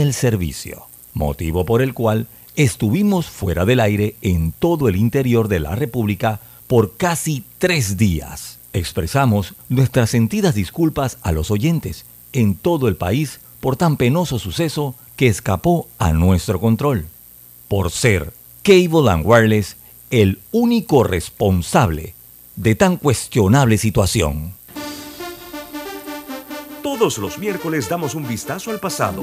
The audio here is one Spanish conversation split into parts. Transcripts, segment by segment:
el servicio, motivo por el cual estuvimos fuera del aire en todo el interior de la República por casi tres días. Expresamos nuestras sentidas disculpas a los oyentes en todo el país por tan penoso suceso que escapó a nuestro control. Por ser Cable and Wireless el único responsable de tan cuestionable situación. Todos los miércoles damos un vistazo al pasado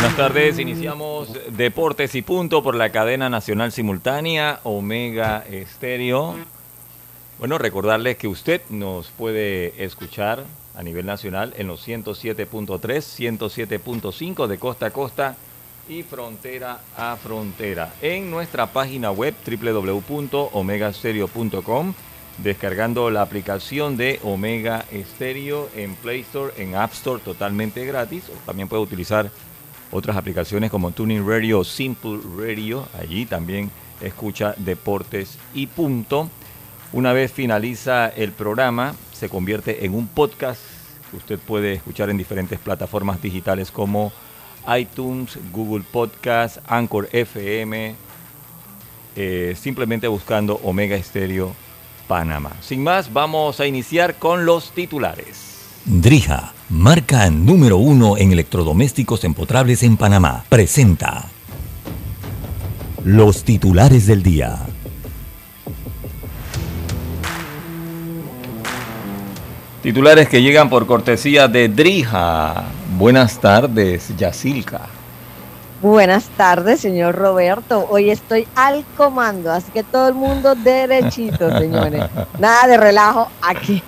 Buenas tardes, iniciamos Deportes y Punto por la cadena nacional simultánea Omega Estéreo. Bueno, recordarles que usted nos puede escuchar a nivel nacional en los 107.3, 107.5 de costa a costa y frontera a frontera. En nuestra página web www.omegastereo.com descargando la aplicación de Omega Stereo en Play Store, en App Store totalmente gratis. También puede utilizar otras aplicaciones como Tuning Radio, Simple Radio. Allí también escucha deportes y punto. Una vez finaliza el programa, se convierte en un podcast que usted puede escuchar en diferentes plataformas digitales como iTunes, Google Podcast, Anchor FM, eh, simplemente buscando Omega Stereo Panamá. Sin más, vamos a iniciar con los titulares. Drija, marca número uno en electrodomésticos empotrables en Panamá, presenta los titulares del día. Titulares que llegan por cortesía de Drija. Buenas tardes, Yacilca. Buenas tardes, señor Roberto. Hoy estoy al comando, así que todo el mundo derechito, señores. Nada de relajo aquí.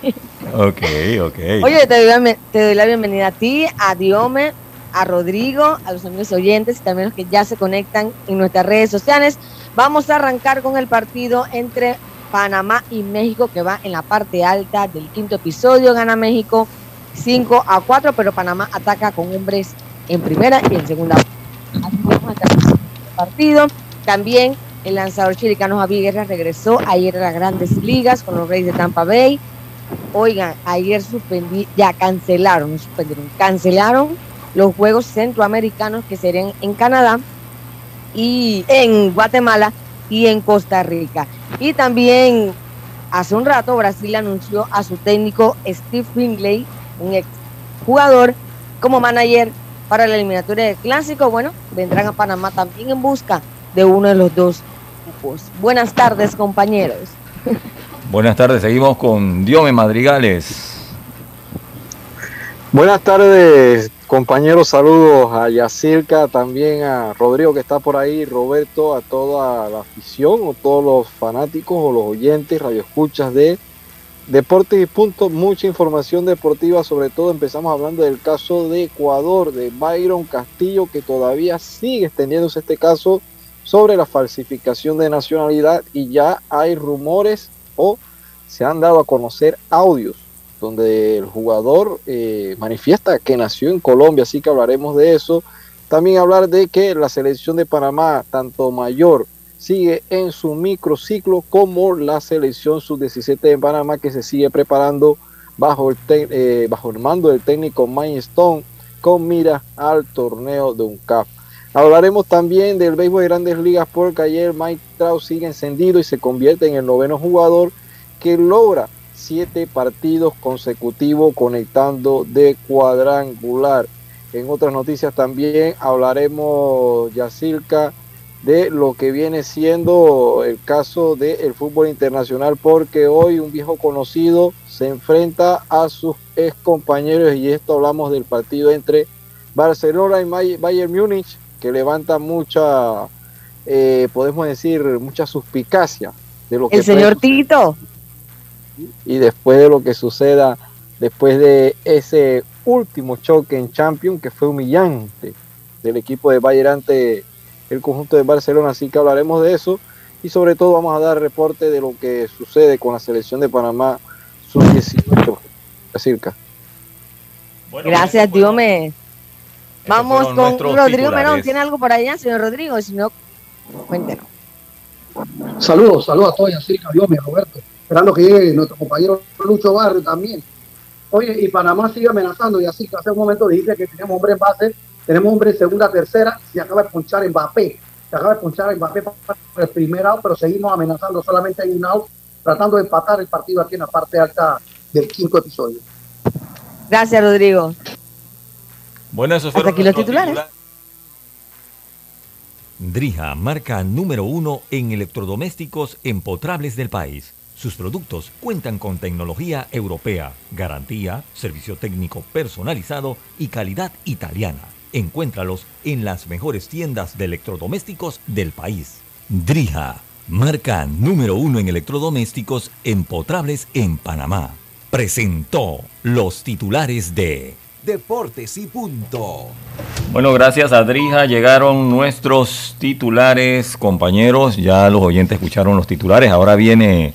Ok, ok. Oye, te doy, la, bienvenida a ti, a Diome, a Rodrigo, a los amigos oyentes y también los que ya se conectan en nuestras redes sociales. Vamos a arrancar con el partido entre Panamá y México que va en la parte alta del quinto episodio. Gana México 5 a 4, pero Panamá ataca con hombres en primera y en segunda partido. También el lanzador chilicano Javier Guerra regresó ayer a las grandes ligas con los Reyes de Tampa Bay. Oigan, ayer suspendí, ya cancelaron, suspendieron, cancelaron los Juegos Centroamericanos que serían en Canadá y en Guatemala y en Costa Rica. Y también hace un rato Brasil anunció a su técnico Steve Finlay, un ex jugador, como manager para la eliminatoria del clásico, bueno, vendrán a Panamá también en busca de uno de los dos grupos. Buenas tardes, compañeros. Buenas tardes, seguimos con Diome Madrigales. Buenas tardes, compañeros, saludos a Yacirca, también a Rodrigo que está por ahí, Roberto, a toda la afición o todos los fanáticos o los oyentes, radioescuchas de Deportes y punto, mucha información deportiva, sobre todo empezamos hablando del caso de Ecuador, de Byron Castillo, que todavía sigue extendiéndose este caso sobre la falsificación de nacionalidad y ya hay rumores o se han dado a conocer audios donde el jugador eh, manifiesta que nació en Colombia, así que hablaremos de eso. También hablar de que la selección de Panamá, tanto mayor sigue en su microciclo como la selección sub-17 de Panamá que se sigue preparando bajo el, eh, bajo el mando del técnico Mike Stone con mira al torneo de UNCAP. Hablaremos también del béisbol de grandes ligas porque ayer Mike Trout sigue encendido y se convierte en el noveno jugador que logra siete partidos consecutivos conectando de cuadrangular. En otras noticias también hablaremos, Yacirca, de lo que viene siendo el caso del fútbol internacional, porque hoy un viejo conocido se enfrenta a sus ex compañeros y esto hablamos del partido entre Barcelona y Bayern Múnich, que levanta mucha, eh, podemos decir, mucha suspicacia de lo que... El señor Tito. Y después de lo que suceda, después de ese último choque en Champions, que fue humillante del equipo de Bayern ante el conjunto de Barcelona, así que hablaremos de eso y sobre todo vamos a dar reporte de lo que sucede con la selección de Panamá sub-18 circa. Gracias, Dios me. Vamos con Rodrigo Merón. ¿Tiene algo por allá, señor Rodrigo? Si no, cuéntenos. Saludos, saludos a todos, Circa, Dios mío, Roberto. Esperando que llegue nuestro compañero Lucho Barrio también. Oye, y Panamá sigue amenazando, y así que hace un momento dijiste que tenemos hombre en base tenemos hombre en segunda, tercera, se acaba de punchar Mbappé. Se acaba de punchar Mbappé para el primer out, pero seguimos amenazando solamente hay un out, tratando de empatar el partido aquí en la parte alta del quinto episodio. Gracias, Rodrigo. Bueno, eso Hasta aquí los titulares. Drija, marca número uno en electrodomésticos empotrables del país. Sus productos cuentan con tecnología europea, garantía, servicio técnico personalizado y calidad italiana. Encuéntralos en las mejores tiendas de electrodomésticos del país. Drija, marca número uno en electrodomésticos empotrables en Panamá. Presentó los titulares de Deportes y Punto. Bueno, gracias a Drija llegaron nuestros titulares, compañeros. Ya los oyentes escucharon los titulares. Ahora viene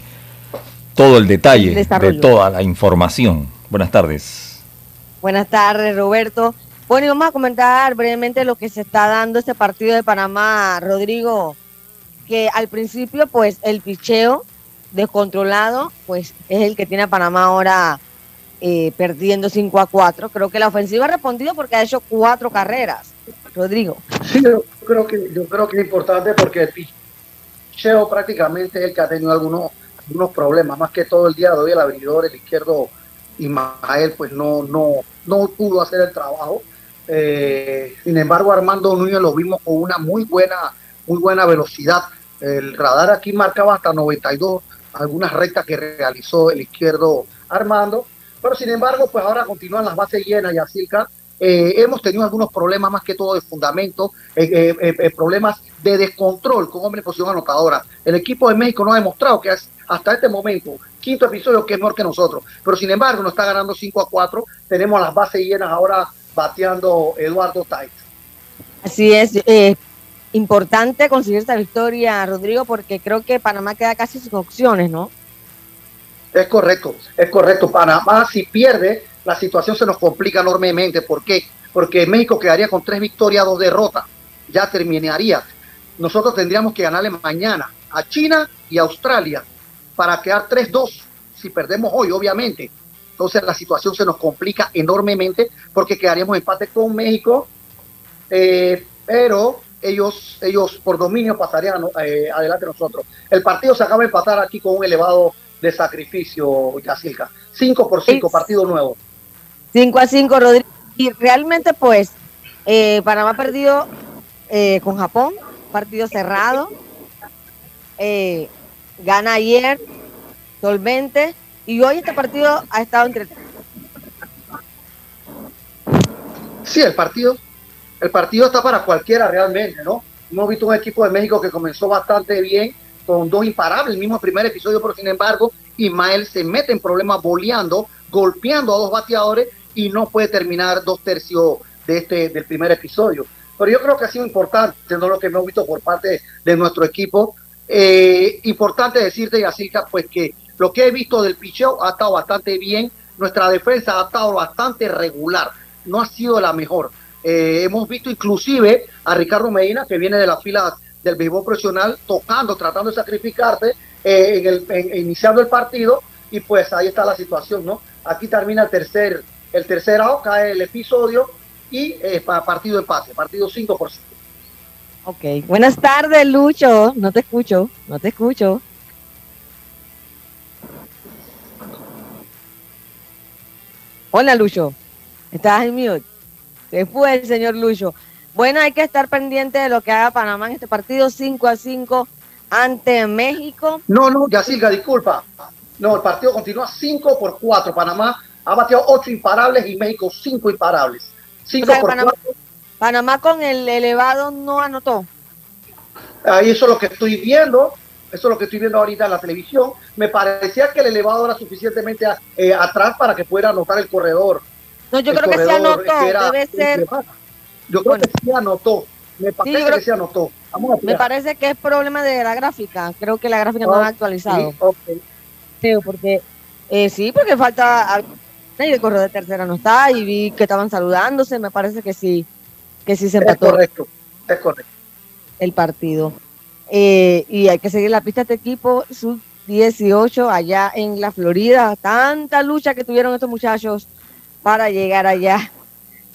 todo el detalle de toda la información. Buenas tardes. Buenas tardes, Roberto. Bueno, y vamos a comentar brevemente lo que se está dando este partido de Panamá, Rodrigo, que al principio, pues, el picheo descontrolado, pues, es el que tiene a Panamá ahora eh, perdiendo 5 a 4. Creo que la ofensiva ha respondido porque ha hecho cuatro carreras. Rodrigo. Sí, yo creo que, yo creo que es importante porque el picheo prácticamente es el que ha tenido algunos, algunos problemas, más que todo el día de hoy el abridor, el izquierdo Ismael, pues no, no, no pudo hacer el trabajo. Eh, sin embargo, Armando Núñez lo vimos con una muy buena, muy buena velocidad. El radar aquí marcaba hasta 92, algunas rectas que realizó el izquierdo Armando. Pero sin embargo, pues ahora continúan las bases llenas y así eh, hemos tenido algunos problemas más que todo de fundamento, eh, problemas de descontrol con hombre en posición anotadora. El equipo de México no ha demostrado que hasta este momento, quinto episodio, que es mejor que nosotros. Pero sin embargo, nos está ganando 5 a 4. Tenemos las bases llenas ahora bateando Eduardo Tait. Así es, eh, importante conseguir esta victoria, Rodrigo, porque creo que Panamá queda casi sin opciones, ¿no? Es correcto, es correcto. Panamá si pierde, la situación se nos complica enormemente. ¿Por qué? Porque México quedaría con tres victorias, dos derrotas. Ya terminaría. Nosotros tendríamos que ganarle mañana a China y a Australia para quedar 3-2 si perdemos hoy, obviamente. Entonces la situación se nos complica enormemente porque quedaríamos empate con México, eh, pero ellos, ellos por dominio pasarían eh, adelante nosotros. El partido se acaba de empatar aquí con un elevado de sacrificio, Yacilca. 5 por 5, partido nuevo. 5 a 5, Rodrigo. Y realmente, pues, eh, Panamá ha perdido eh, con Japón, partido cerrado. gana ayer, solvente y hoy este partido ha estado entre... Sí, el partido, el partido está para cualquiera realmente, ¿no? Hemos visto un equipo de México que comenzó bastante bien, con dos imparables, el mismo primer episodio, pero sin embargo, Ismael se mete en problemas boleando, golpeando a dos bateadores y no puede terminar dos tercios de este, del primer episodio. Pero yo creo que ha sido importante, ¿no? lo que hemos visto por parte de nuestro equipo. Eh, importante decirte, Yacirca, pues que lo que he visto del picheo ha estado bastante bien. Nuestra defensa ha estado bastante regular. No ha sido la mejor. Eh, hemos visto inclusive a Ricardo Medina, que viene de las filas del béisbol profesional, tocando, tratando de sacrificarse, eh, en el, iniciando el partido. Y pues ahí está la situación, ¿no? Aquí termina el tercer, el tercer out, cae el episodio y eh, partido empate, partido 5 por 5. Ok, buenas tardes, Lucho. No te escucho, no te escucho. Hola, Lucho. ¿Estás en mute? Se fue el señor Lucho. Bueno, hay que estar pendiente de lo que haga Panamá en este partido 5 a 5 ante México. No, no, Yacirca, disculpa. No, el partido continúa 5 por 4. Panamá ha bateado 8 imparables y México 5 imparables. 5 por Panamá, 4. Panamá con el elevado no anotó. Ahí eso es lo que estoy viendo. Eso es lo que estoy viendo ahorita en la televisión. Me parecía que el elevado era suficientemente eh, atrás para que pudiera anotar el corredor. No, yo El creo que se corredor, anotó. que era- Debe ser. Yo creo Bueno. que sí anotó. Me parece creo- que sí anotó. Vamos a Me parece que es problema de la gráfica. Creo que la gráfica no Ah, la ha actualizado. Sí. Sí, porque eh, sí, porque falta y el correo de tercera no está y vi que estaban saludándose. Me parece que sí, que sí se Es empató correcto. Es correcto. el partido. Eh, y hay que seguir la pista de este equipo sub 18 allá en la Florida. Tanta lucha que tuvieron estos muchachos para llegar allá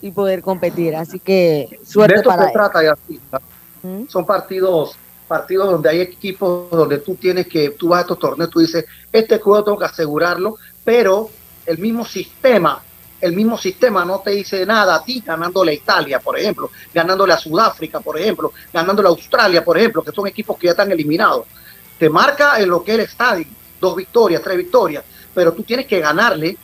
y poder competir. Así que de suerte esto para se trata, Yacirca. ¿Mm? son partidos partidos donde hay equipos donde tú tienes que tú vas a estos torneos tú dices este juego tengo que asegurarlo pero el mismo sistema el mismo sistema no te dice nada a ti ganándole a Italia por ejemplo ganándole a Sudáfrica por ejemplo ganándole a Australia por ejemplo que son equipos que ya están eliminados te marca en lo que es el estadio dos victorias tres victorias pero tú tienes que ganarle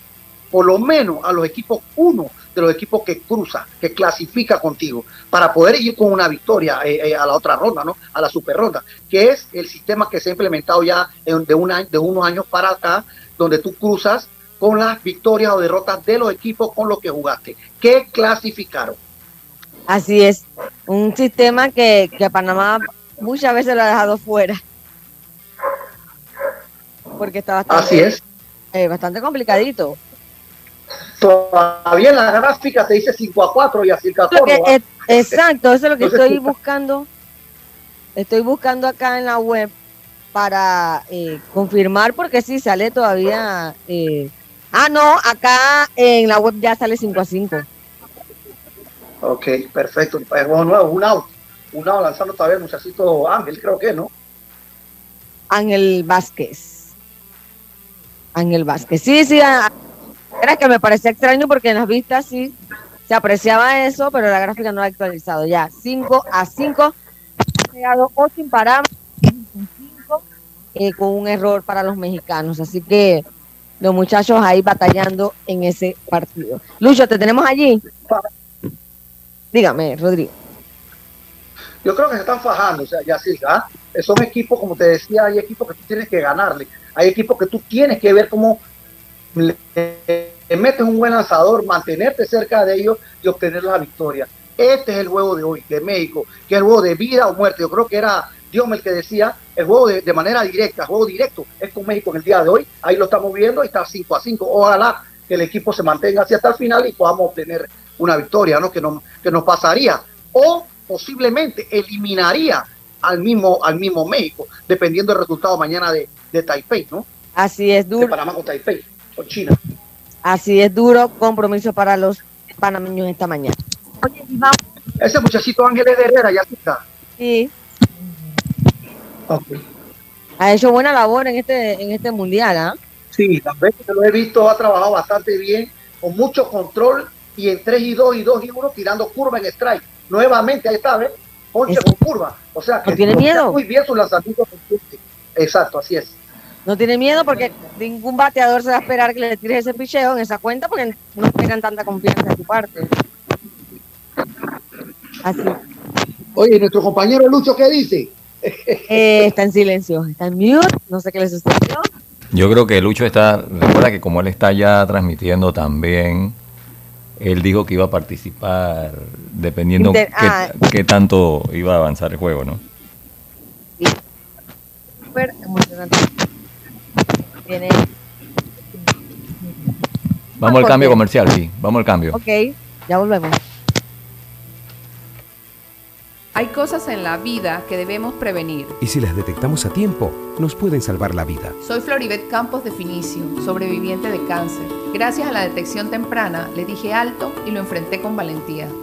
por lo menos a los equipos uno de los equipos que cruza, que clasifica contigo, para poder ir con una victoria eh, eh, a la otra ronda, ¿no? A la super ronda, que es el sistema que se ha implementado ya en- de, un año- de unos años para acá, donde tú cruzas con las victorias o derrotas de los equipos con los que jugaste, que clasificaron. Así es, un sistema que, que a Panamá muchas veces lo ha dejado fuera. Porque está bastante, Así es. eh, bastante complicadito. Todavía en la gráfica te dice 5 a 4 y así el Lo que- eh, exacto, eso es lo que Entonces, estoy buscando. Estoy buscando acá en la web para eh, confirmar, porque sí sale todavía. eh, ah, no, acá en la web ya sale 5 a 5. Ok, perfecto. Pues, bueno, nuevo, un out. Un out lanzando todavía el muchachito Ángel, creo que, ¿no? Ángel Vázquez. Ángel Vázquez. Sí, sí, ah, era que me parecía extraño porque en las vistas sí se apreciaba eso, pero la gráfica no la ha actualizado. Ya, 5 a 5. Ha llegado 8 imparables, cinco, eh, con un error para los mexicanos. Así que los muchachos ahí batallando en ese partido. Lucho, ¿te tenemos allí? Dígame, Rodrigo. Yo creo que se están fajando, o sea, ya sí, ¿ah? Son equipos, como te decía, hay equipos que tú tienes que ganarle, hay equipos que tú tienes que ver cómo le metes un buen lanzador, mantenerte cerca de ellos y obtener la victoria. Este es el juego de hoy, de México, que es el juego de vida o muerte. Yo creo que era Dios el que decía, el juego de, de manera directa, el juego directo es con México en el día de hoy. Ahí lo estamos viendo, y está 5 a 5. Ojalá que el equipo se mantenga así hasta el final y podamos obtener una victoria, ¿no? Que, nos, que nos pasaría. O posiblemente eliminaría al mismo, al mismo México, dependiendo del resultado mañana de, de Taipei, ¿no? Así es De duro, Panamá con Taipei, con China. así es duro compromiso para los panameños esta mañana. Oye, vamos, Ese muchachito Ángeles de Herrera ya está. sí, Ok. ha hecho buena labor en este, en este mundial, ¿ah? Sí, las veces que lo he visto ha trabajado bastante bien, con mucho control y en 3 y 2 y 2 y 1 tirando curva en strike. Nuevamente, ahí está, ¿ves? Ponche con curva. O sea, que ¿No tiene miedo? muy bien su lanzamiento. Exacto, así es. No tiene miedo porque ningún bateador se va a esperar que le tires ese picheo en esa cuenta porque no tengan tanta confianza de tu parte. Así. Oye, ¿y nuestro compañero Lucho, ¿qué dice? Eh, está en silencio, está en mute, no sé qué le sucedió. Yo creo que Lucho está, recuerda que como él está ya transmitiendo también, él dijo que iba a participar dependiendo Inter- qué, ah. qué tanto iba a avanzar el juego, ¿no? Súper emocionante. Tiene, Vamos al cambio comercial, sí, vamos al cambio. ok, ya volvemos. Hay cosas en la vida que debemos prevenir. Y si las detectamos a tiempo, nos pueden salvar la vida. Soy Floribet Campos de Finicio, sobreviviente de cáncer. Gracias a la detección temprana, le dije alto y lo enfrenté con valentía.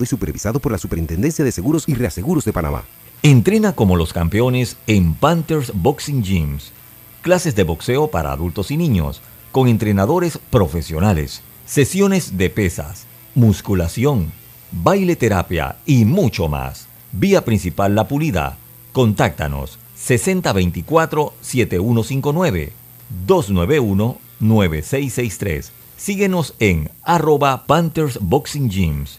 Y supervisado por la Superintendencia de Seguros y Reaseguros de Panamá. Entrena como los campeones en Panthers Boxing Gyms. Clases de boxeo para adultos y niños, con entrenadores profesionales, sesiones de pesas, musculación, baile terapia y mucho más. Vía principal La Pulida. Contáctanos 6024-7159 291-9663. Síguenos en arroba Panthers Boxing Gyms,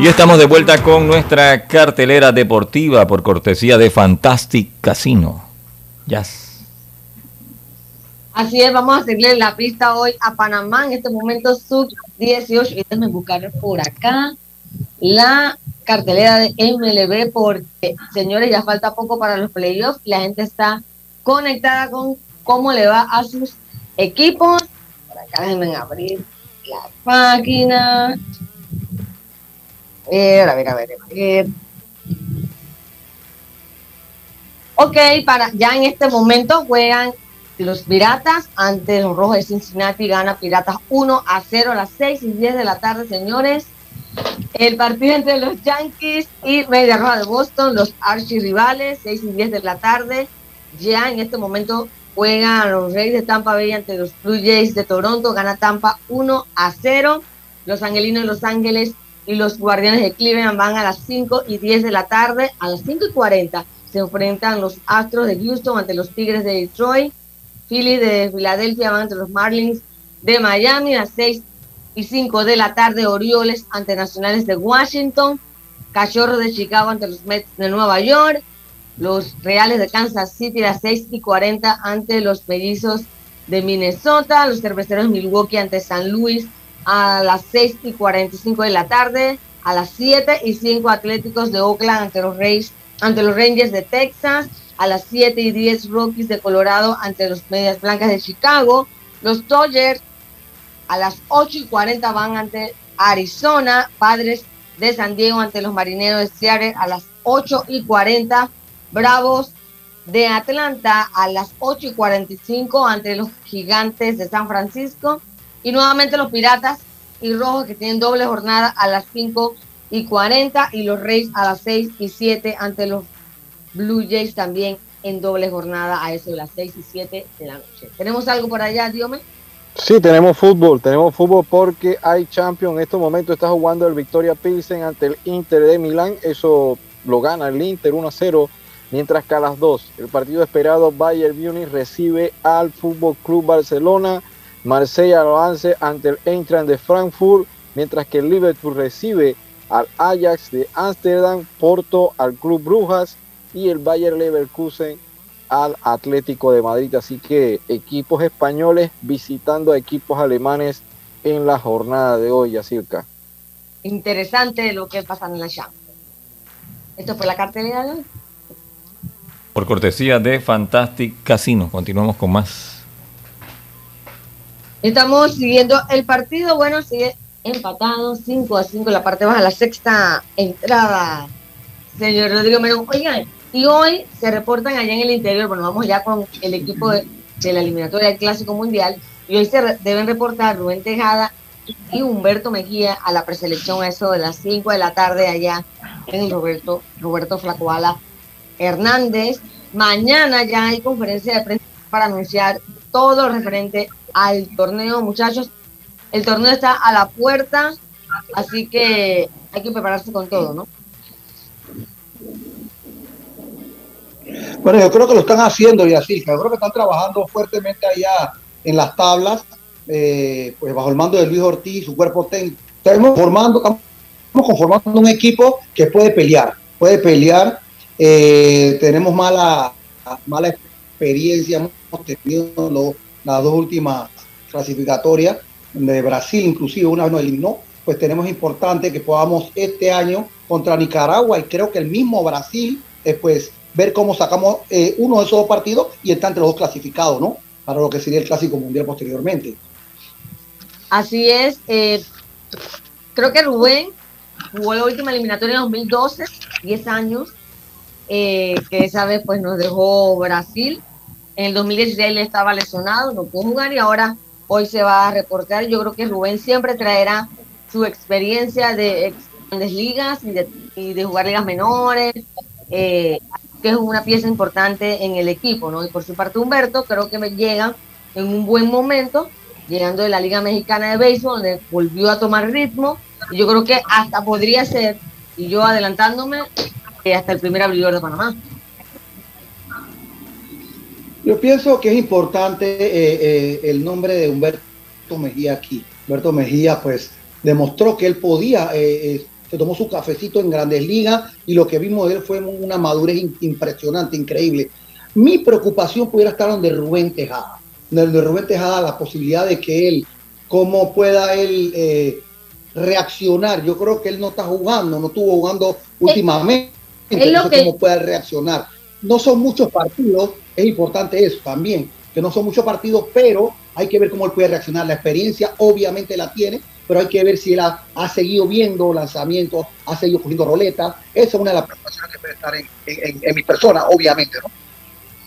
Y estamos de vuelta con nuestra cartelera deportiva por cortesía de Fantastic Casino. Así es, vamos a seguirle la pista hoy a Panamá en este momento sub 18. Y déjenme buscar por acá la cartelera de MLB porque, señores, ya falta poco para los playoffs la gente está conectada con cómo le va a sus equipos. Por acá déjenme abrir la página. Eh, a ver, a ver, a ver. Ok, para, ya en este momento juegan los Piratas ante los Rojos de Cincinnati. Gana Piratas 1 a 0 a las 6 y 10 de la tarde, señores. El partido entre los Yankees y Media Roja de Boston, los archirrivales, 6 y 10 de la tarde. Ya en este momento juegan los Reyes de Tampa Bay ante los Blue Jays de Toronto. Gana Tampa 1 a 0. Los Angelinos de Los Ángeles y los Guardianes de Cleveland van a las 5 y 10 de la tarde. A las 5 y 40 se enfrentan los Astros de Houston ante los Tigres de Detroit. Philly de Filadelfia van ante los Marlins de Miami a las 6 y 5 de la tarde. Orioles ante Nacionales de Washington. Cachorros de Chicago ante los Mets de Nueva York. Los Reales de Kansas City a las 6 y 40 ante los Mellizos de Minnesota. Los Cerveceros de Milwaukee ante San Luis a las 6 y 45 de la tarde. A las 7 y 5 Atléticos de Oakland ante los Rangers de Texas a las 7 y 10 Rockies de Colorado ante los Medias Blancas de Chicago. Los Dodgers a las 8 y 40 van ante Arizona. Padres de San Diego ante los Marineros de Seattle a las 8 y 40. Bravos de Atlanta a las 8 y 45 ante los Gigantes de San Francisco. Y nuevamente los Piratas y Rojos que tienen doble jornada a las 5 y 40 y los Reyes a las 6 y 7 ante los Blue Jays también en doble jornada a eso de las 6 y 7 de la noche. ¿Tenemos algo por allá, Diome? Sí, tenemos fútbol, tenemos fútbol porque hay Champions. En estos momentos está jugando el Victoria Pilsen ante el Inter de Milán. Eso lo gana el Inter 1 a 0. Mientras que a las 2, el partido esperado Bayern Munich recibe al Fútbol Club Barcelona. Marsella lo hace ante el Eintracht de Frankfurt. Mientras que el Liverpool recibe al Ajax de Ámsterdam, Porto al Club Brujas y el Bayer Leverkusen al Atlético de Madrid. Así que equipos españoles visitando a equipos alemanes en la jornada de hoy, Yacirca. Interesante lo que pasa en la Champions. Esto fue la cartelera. Por cortesía de Fantastic Casino, continuamos con más. Estamos siguiendo el partido, bueno, sigue empatado, 5 a 5, la parte baja, la sexta entrada. Señor Rodrigo Menón, oigan, y hoy se reportan allá en el interior, bueno, vamos ya con el equipo de, la eliminatoria del Clásico Mundial, y hoy se deben reportar Rubén Tejada y Humberto Mejía a la preselección eso de las 5 de la tarde allá en Roberto, Roberto Flacoala Hernández. Mañana ya hay conferencia de prensa para anunciar todo referente al torneo, muchachos. El torneo está a la puerta, así que hay que prepararse con todo, ¿no? Bueno, yo creo que lo están haciendo y así, yo creo que están trabajando fuertemente allá en las tablas, eh, pues bajo el mando de Luis Ortiz, su cuerpo técnico. Estamos formando, estamos conformando un equipo que puede pelear, puede pelear. Eh, tenemos mala, mala experiencia, hemos tenido las dos últimas clasificatorias de Brasil, inclusive una vez nos eliminó, pues tenemos importante que podamos este año contra Nicaragua y creo que el mismo Brasil, pues ver cómo sacamos eh, uno de esos dos partidos y está entre los dos clasificados, ¿no? Para lo que sería el Clásico Mundial posteriormente. Así es. Eh, creo que Rubén jugó la última eliminatoria en 2012, 10 años, eh, que esa vez pues nos dejó Brasil. En el 2016 él estaba lesionado, no pudo jugar y ahora hoy se va a reportar. Yo creo que Rubén siempre traerá su experiencia de grandes ligas y de, jugar ligas menores, eh, que es una pieza importante en el equipo, ¿no? Y por su parte Humberto creo que me llega en un buen momento, llegando de la Liga Mexicana de Béisbol, donde volvió a tomar ritmo, y yo creo que hasta podría ser, y yo adelantándome, eh, hasta el primer abridor de Panamá. Yo pienso que es importante eh, eh, el nombre de Humberto Mejía aquí. Humberto Mejía, pues, demostró que él podía se tomó su cafecito en grandes ligas y lo que vimos de él fue una madurez impresionante, increíble. Mi preocupación pudiera estar donde Rubén Tejada. de Rubén Tejada la posibilidad de que él, cómo pueda él eh, reaccionar. Yo creo que él no está jugando, no estuvo jugando últimamente. es lo que- cómo puede reaccionar. No son muchos partidos, es importante eso también, que no son muchos partidos, pero hay que ver cómo él puede reaccionar. La experiencia obviamente la tiene, pero hay que ver si él ha, ha seguido viendo lanzamientos, ha seguido cogiendo roletas. Esa es una de las preocupaciones que puede estar en, en- en mi persona, obviamente, ¿no?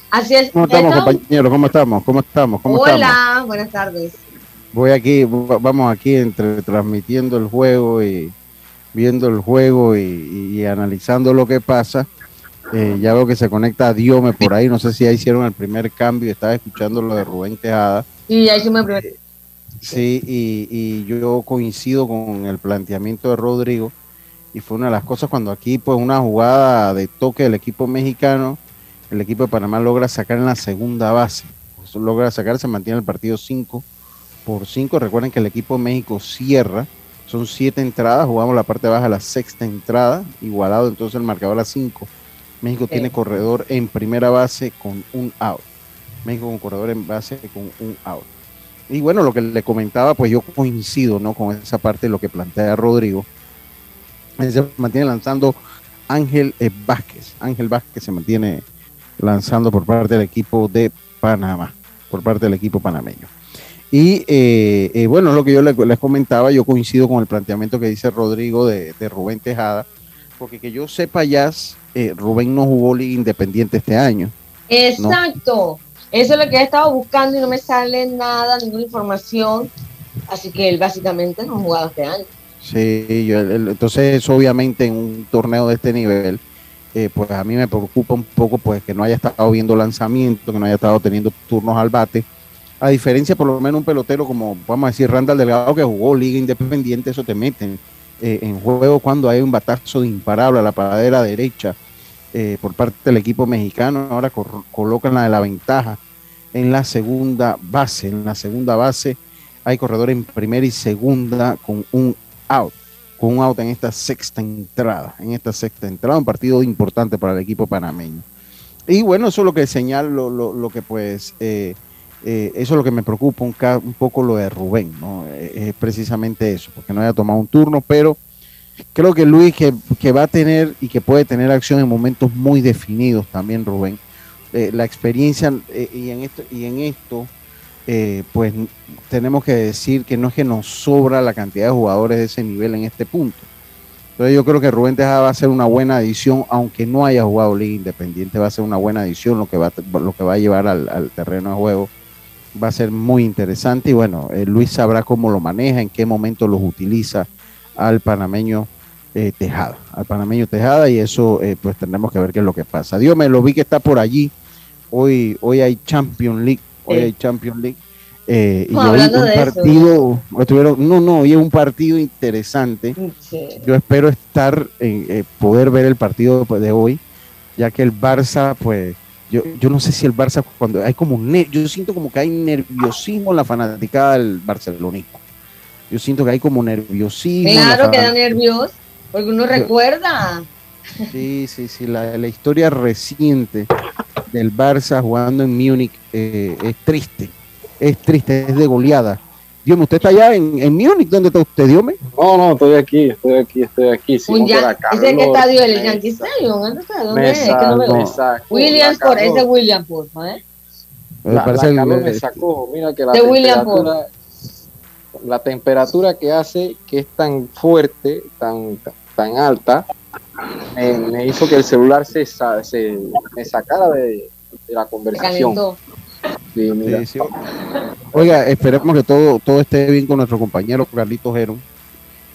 Así es. ¿Cómo estamos, Beto. compañeros? ¿Cómo estamos? ¿Cómo estamos? ¿Cómo estamos? Hola, buenas tardes. Voy aquí, vamos aquí entre transmitiendo el juego y viendo el juego y analizando lo que pasa. Eh, ya veo que se conecta Diome por ahí. No sé si ya hicieron el primer cambio. Estaba escuchando lo de Rubén Tejada. Sí, ya hicimos el primer. Sí, y, y yo coincido con el planteamiento de Rodrigo. Y fue una de las cosas cuando aquí, pues, una jugada de toque del equipo mexicano, el equipo de Panamá logra sacar en la segunda base. Pues, logra sacar, se mantiene el partido 5 por 5. Recuerden que el equipo de México cierra. Son siete entradas, jugamos la parte baja, la sexta entrada, igualado entonces el marcador a 5. México tiene corredor en primera base con un out. México con corredor en base con un out. Y bueno, lo que le comentaba, pues yo coincido ¿no? con esa parte de lo que plantea Rodrigo. Se mantiene lanzando Ángel eh, Vázquez. Ángel Vázquez se mantiene lanzando por parte del equipo de Panamá, por parte del equipo panameño. Y eh, eh, bueno, lo que yo le- les comentaba, yo coincido con el planteamiento que dice Rodrigo de, de Rubén Tejada, porque que yo sepa ya, eh, Rubén no jugó Liga Independiente este año. Exacto. Eso es lo que he estado buscando y no me sale nada, ninguna información. Así que él básicamente no ha jugado este año. Sí, yo- el- entonces obviamente en un torneo de este nivel, eh, pues a mí me preocupa un poco pues que no haya estado viendo lanzamiento, que no haya estado teniendo turnos al bate. A diferencia por lo menos un pelotero como, vamos a decir, Randall Delgado que jugó Liga Independiente, eso te meten eh, en juego cuando hay un batazo de imparable a la paradera derecha eh, por parte del equipo mexicano. Ahora colocan la de la ventaja en la segunda base. En la segunda base hay corredor en primera y segunda con un out, con un out en esta sexta entrada, en esta sexta entrada, un partido importante para el equipo panameño. Y bueno, eso es lo que señala, lo, lo- lo que pues, eh, eh, eso es lo que me preocupa un, poco lo de Rubén, ¿no? Eh, es precisamente eso, porque no haya tomado un turno, pero creo que Luis que, va a tener y que puede tener acción en momentos muy definidos también Rubén. Eh, la experiencia eh, y en esto, y en esto eh, pues tenemos que decir que no es que nos sobra la cantidad de jugadores de ese nivel en este punto. Entonces yo creo que Rubén Tejada va a ser una buena adición, aunque no haya jugado Liga Independiente, va a ser una buena adición lo que va, lo que va a llevar al terreno de juego. Va a ser muy interesante y bueno, eh, Luis sabrá cómo lo maneja, en qué momento los utiliza al panameño eh, Tejada, al panameño Tejada y eso eh, pues tendremos que ver qué es lo que pasa. Dios me lo vi que está por allí. Hoy, hoy hay Champions League, hoy hay Champions League. eh, y hoy un de partido, estuvieron, no, no, hoy es un partido interesante. Yo espero estar, en, eh, poder ver el partido pues, de hoy, ya que el Barça, pues, yo, yo no sé si el Barça, cuando hay como, ne- yo siento como que hay nerviosismo en la fanaticada del barcelonismo. Yo siento que hay como nerviosismo. Claro que da fan- nervios, porque uno recuerda. Sí, sí, sí, la, la historia reciente del Barça jugando en Múnich eh, es triste, es triste, es de goleada. Dios mío, ¿usted está allá en, en Múnich? ¿Dónde está usted, Dios mío? No, no, estoy aquí, estoy aquí, estoy aquí. Un Simón ya- era ¿Ese es qué estadio? ¿El Yankee Stadium? ¿Dónde está? ¿Dónde es? Que no Williamsport, ese es Williamsport. ¿eh? Me La, parece la el- calor me sacó, mira que la De William temperatura, la temperatura que hace que es tan fuerte, tan, tan alta, me, me hizo que el celular se, se me sacara de, de la Se conversación. calentó. Sí, mira. Sí, sí. Oiga, esperemos que todo, todo esté bien con nuestro compañero Carlitos Geron.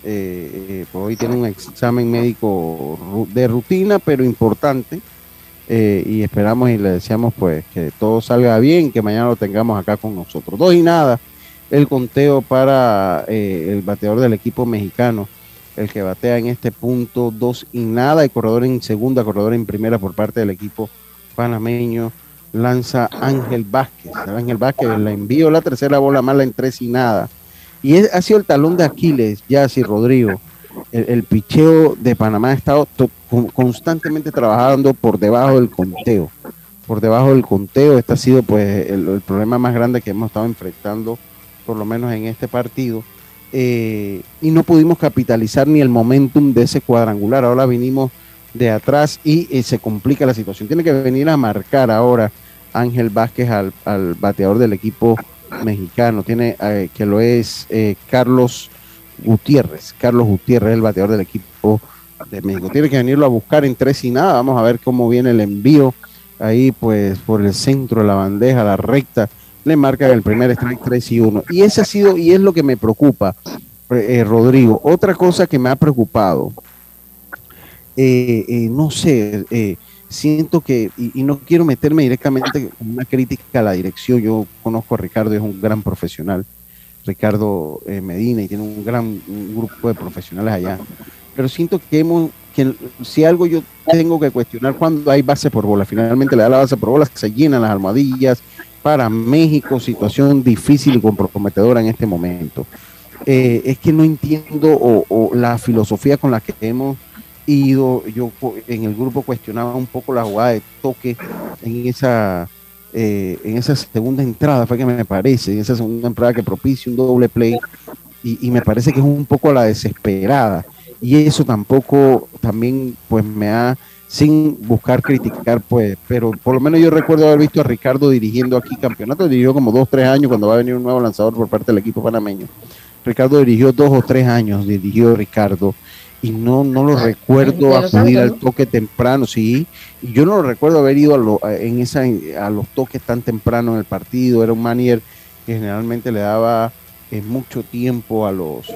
Eh, eh, pues hoy tiene un examen médico de rutina, pero importante. Eh, y esperamos y le deseamos pues que todo salga bien, que mañana lo tengamos acá con nosotros. Dos y nada, el conteo para eh, el bateador del equipo mexicano, el que batea en este punto, dos y nada, y corredor en segunda, corredor en primera por parte del equipo panameño lanza Ángel Vázquez. Ángel Vázquez la envió la tercera bola mala en tres y nada. Y es- ha sido el talón de Aquiles, ya y Rodrigo. El, picheo de Panamá ha estado constantemente trabajando por debajo del conteo. por debajo del conteo. Este ha sido pues el, problema más grande que hemos estado enfrentando, por lo menos en este partido. Eh, y no pudimos capitalizar ni el momentum de ese cuadrangular. Ahora vinimos de atrás y eh, se complica la situación. Tiene que venir a marcar ahora Ángel Vázquez al, bateador del equipo mexicano. Tiene eh, que lo es Carlos Gutiérrez. Carlos Gutiérrez, el bateador del equipo de México. Tiene que venirlo a buscar en tres y nada. Vamos a ver cómo viene el envío ahí pues por el centro de la bandeja, la recta, le marcan el primer strike 3 y 1. Y ese ha sido, y es lo que me preocupa, eh, Rodrigo. Otra cosa que me ha preocupado, eh, eh, no sé, siento que, y, no quiero meterme directamente con una crítica a la dirección, yo conozco a Ricardo, es un gran profesional, Ricardo Medina, y tiene un gran grupo de profesionales allá, pero siento que hemos que si algo yo tengo que cuestionar cuando hay base por bola, finalmente le da la base por bola, se llenan las almohadillas para México, situación difícil y comprometedora en este momento. Eh, es que no entiendo o, la filosofía con la que hemos ido, yo en el grupo cuestionaba un poco la jugada de toque en esa eh, en esa segunda entrada, fue que me parece, en esa segunda entrada que propicia un doble play, y, y me parece que es un poco la desesperada. Y eso tampoco también pues me ha sin buscar criticar pues pero por lo menos yo recuerdo haber visto a Ricardo dirigiendo aquí campeonato dirigió como dos tres años cuando va a venir un nuevo lanzador por parte del equipo panameño. Ricardo dirigió dos o tres años dirigió Ricardo y no no lo recuerdo acudir al toque temprano sí. Y yo no lo recuerdo haber ido a, lo, en esa a los toques tan temprano en el partido. Era un manier que generalmente le daba mucho tiempo a los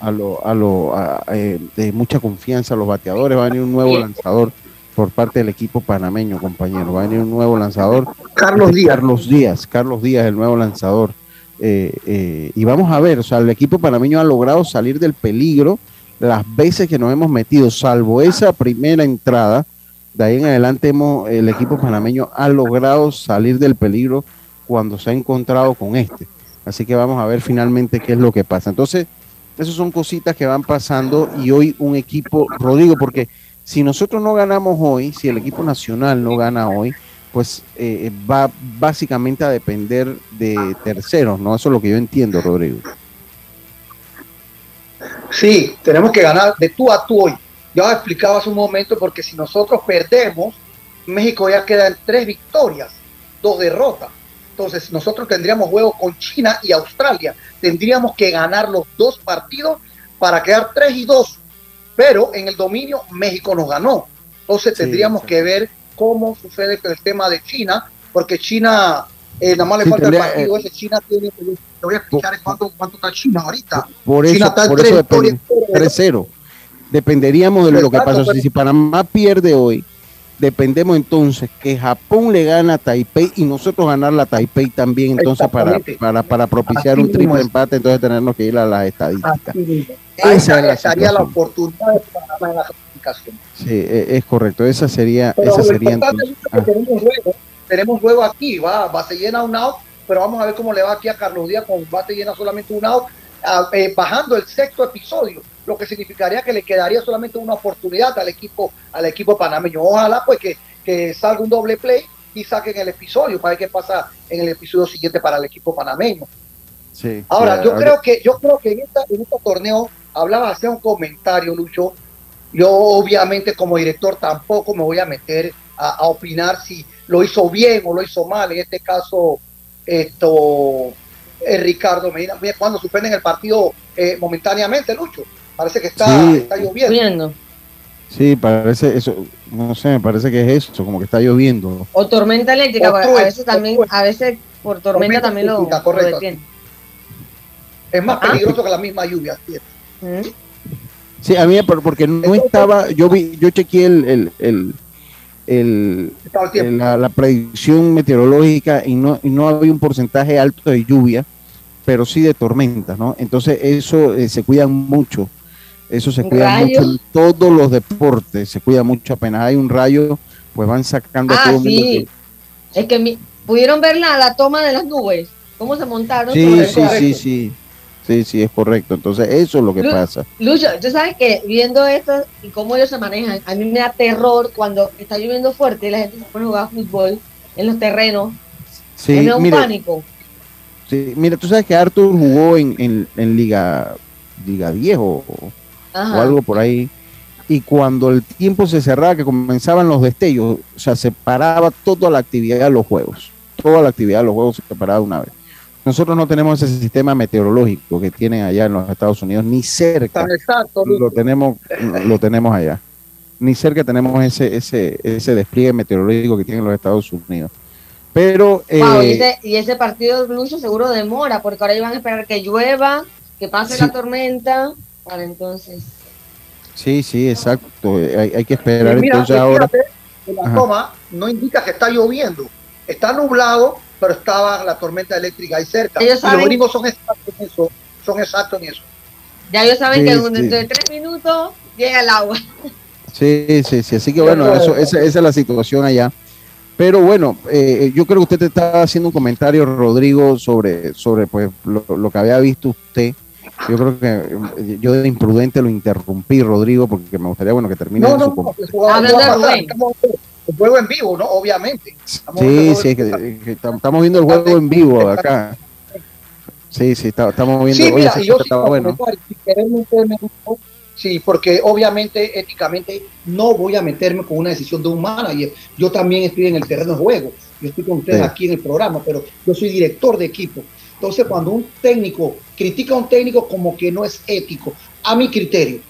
a lo, a lo eh, de mucha confianza a los bateadores. Va a venir un nuevo lanzador por parte del equipo panameño compañero. Va a venir un nuevo lanzador. Carlos Díaz. Carlos Díaz Carlos Díaz el nuevo lanzador. Eh, eh, y vamos a ver o sea el equipo panameño ha logrado salir del peligro las veces que nos hemos metido salvo esa primera entrada de ahí en adelante hemos, el equipo panameño ha logrado salir del peligro cuando se ha encontrado con este Así que vamos a ver finalmente qué es lo que pasa. Entonces, esas son cositas que van pasando y hoy un equipo, Rodrigo, porque si nosotros no ganamos hoy, si el equipo nacional no gana hoy, pues eh, va básicamente a depender de terceros, ¿no? Eso es lo que yo entiendo, Rodrigo. Sí, tenemos que ganar de tú a tú hoy. Ya explicaba hace un momento, porque si nosotros perdemos, México ya queda en tres victorias, dos derrotas. Entonces, nosotros tendríamos juego con China y Australia. Tendríamos que ganar los dos partidos para quedar 3 y 2. Pero en el dominio, México nos ganó. Entonces, tendríamos que ver cómo sucede con el tema de China, porque China, eh, nada más le falta el partido eh, ese. China tiene. Te voy a explicar cuánto, cuánto está China ahorita. Por eso, China por eso 3-0. Dependeríamos de lo que pasa. Si Panamá pierde hoy, dependemos entonces que Japón le gana a Taipei y nosotros ganar la Taipei también, entonces para, para, para propiciar un triple empate, entonces tenernos que ir a las estadísticas. Esa sería la oportunidad de Panamá en la clasificación. Sí, e, es correcto, esa sería, esa sería entonces, ah. tenemos, juego, tenemos juego aquí, va, base llena un out, pero vamos a ver cómo le va aquí a Carlos Díaz con base llena solamente un out, eh, bajando el sexto episodio lo que significaría que le quedaría solamente una oportunidad al equipo, al equipo panameño. Ojalá pues que, que salga un doble play y saquen el episodio para ver qué pasa en el episodio siguiente para el equipo panameño. Sí, Ahora, yo creo que, yo creo que en, esta, en este torneo hablaba hacer un comentario, Lucho. Yo obviamente como director tampoco me voy a meter a, opinar si lo hizo bien o lo hizo mal. En este caso, esto eh, Ricardo Medina, cuando suspenden el partido eh, momentáneamente, Lucho. Parece que está, lloviendo. Sí, parece eso, no sé, me parece que es eso, como que está lloviendo. O tormenta eléctrica, a veces también, a veces por tormenta, también lo, correcto. Es más ah. peligroso que la misma lluvia. Sí, a mí porque no estaba, yo vi, yo chequeé el, el, el, la, predicción meteorológica y no, y no había un porcentaje alto de lluvia, pero sí de tormentas, ¿no? Entonces eso eh, se cuidan mucho eso se cuida mucho en todos los deportes, se cuida mucho. Apenas hay un rayo, pues van sacando ah, todo sí. Es que pudieron ver la, la, toma de las nubes, cómo se montaron. Sí, sí, sí, sí. Sí, sí, es correcto. Entonces, eso es lo que pasa. Lucho, tú sabes que viendo esto y cómo ellos se manejan, a mí me da terror cuando está lloviendo fuerte y la gente se pone a jugar fútbol en los terrenos. Sí, es un mire, pánico. sí, mira, tú sabes que Arthur jugó en, en- en Liga, Liga Viejo o, Ajá. o algo por ahí. Y cuando el tiempo se cerraba, que comenzaban los destellos, o sea, se paraba toda la actividad de los juegos. Toda la actividad de los juegos se paraba una vez. Nosotros no tenemos ese sistema meteorológico que tienen allá en los Estados Unidos, ni cerca. Exacto, lo tenemos lo tenemos allá ni cerca tenemos ese ese ese despliegue meteorológico que tienen los Estados Unidos pero Wow, y, eh, ese, y ese partido Lucho seguro demora, porque ahora iban a esperar que llueva, que pase Sí. la tormenta, para entonces. sí sí exacto eh, hay, hay que esperar Mira, entonces ahora la Ajá. toma no indica que está lloviendo. Está nublado, pero estaba la tormenta eléctrica ahí cerca. Ellos y los saben- gringos son exactos en eso. Son exactos en eso. Ya ellos saben Sí, que sí. dentro de tres minutos llega el agua. sí sí sí así que bueno eso esa, esa es la situación allá pero bueno eh, yo creo que usted te estaba haciendo un comentario Rodrigo sobre sobre pues lo, lo que había visto usted yo creo que eh, yo de imprudente lo interrumpí Rodrigo porque me gustaría bueno que termine No, su no, el juego en vivo, ¿no? Obviamente. Estamos Sí, viendo sí, el que, estamos viendo el juego en vivo acá. Sí, sí, está- estamos viendo. Sí, oye, mira, y yo sí estaba bueno. porque obviamente, éticamente, no voy a meterme con una decisión de un manager. Yo también estoy en el terreno de juego. Yo estoy con ustedes Sí. aquí en el programa, pero yo soy director de equipo. Entonces, cuando un técnico critica a un técnico como que no es ético, a mi criterio.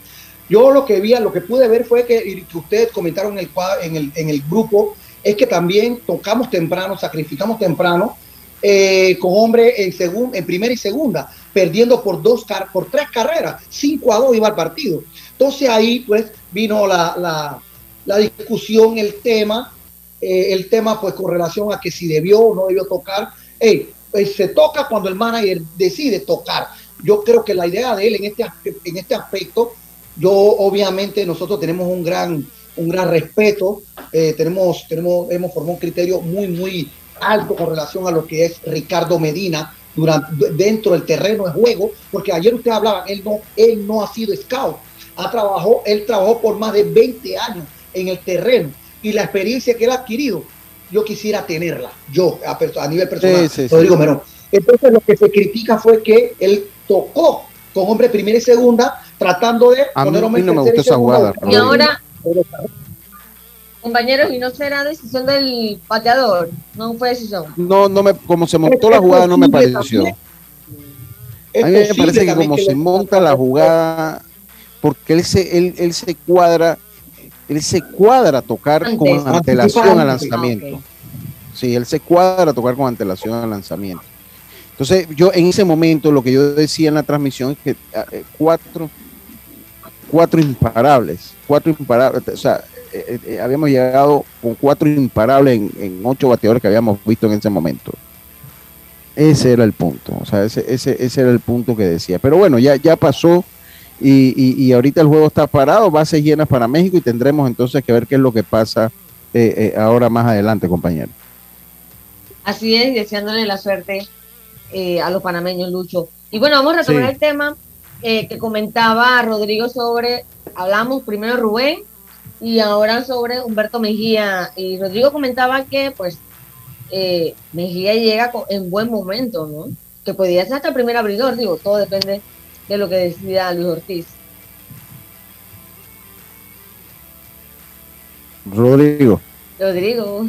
Yo lo que vi, lo que pude ver fue que, que ustedes comentaron en el, en el, en el grupo, es que también tocamos temprano, sacrificamos temprano, eh, con hombre en, segun- en primera y segunda, perdiendo por, dos por tres carreras, 5 a 2 iba el partido. Entonces ahí pues vino la, la- la discusión, el tema, eh, el tema pues con relación a que si debió o no debió tocar. Ey, pues, se toca cuando el manager decide tocar. Yo creo que la idea de él en este, en este aspecto, yo obviamente nosotros tenemos un gran, un gran respeto, eh, tenemos, tenemos, hemos formado un criterio muy, muy alto con relación a lo que es Ricardo Medina durante, dentro del terreno de juego, porque ayer usted hablaba, él no, él no ha sido scout, ha trabajado, él trabajó por más de 20 años en el terreno y la experiencia que él ha adquirido, yo quisiera tenerla, yo a, a nivel personal, Sí, sí, sí. Rodrigo Merón. Entonces lo que se critica fue que él tocó con hombre primera y segunda, tratando de A mí poner hombre no me gustó esa jugada, Y ahora, compañeros, ¿y no será decisión del pateador? No fue decisión. No, no me, como se montó la jugada, no me pareció. A mí me parece que como se monta la jugada, porque él se, él, él se cuadra, él se cuadra a tocar con antelación al lanzamiento. Ah. Sí, él se cuadra a tocar con antelación al lanzamiento. Entonces, yo en ese momento lo que yo decía en la transmisión es que ah, eh, cuatro, cuatro imparables, cuatro imparables, o sea, eh, eh, habíamos llegado con cuatro imparables en, en ocho bateadores que habíamos visto en ese momento. Ese era el punto, o sea, ese, ese, ese era el punto que decía. Pero bueno, ya, ya pasó y, y- y ahorita el juego está parado, bases llenas para México y tendremos entonces que ver qué es lo que pasa eh, eh, ahora más adelante, compañero. Así es, deseándole la suerte eh, a los panameños, Lucho. Y bueno, vamos a retomar Sí. el tema eh, que comentaba Rodrigo sobre, hablamos primero de Rubén y ahora sobre Humberto Mejía. Y Rodrigo comentaba que pues eh, Mejía llega en buen momento, ¿no? Que podría ser hasta el primer abridor, digo, todo depende de lo que decida Luis Ortiz. Rodrigo. Rodrigo.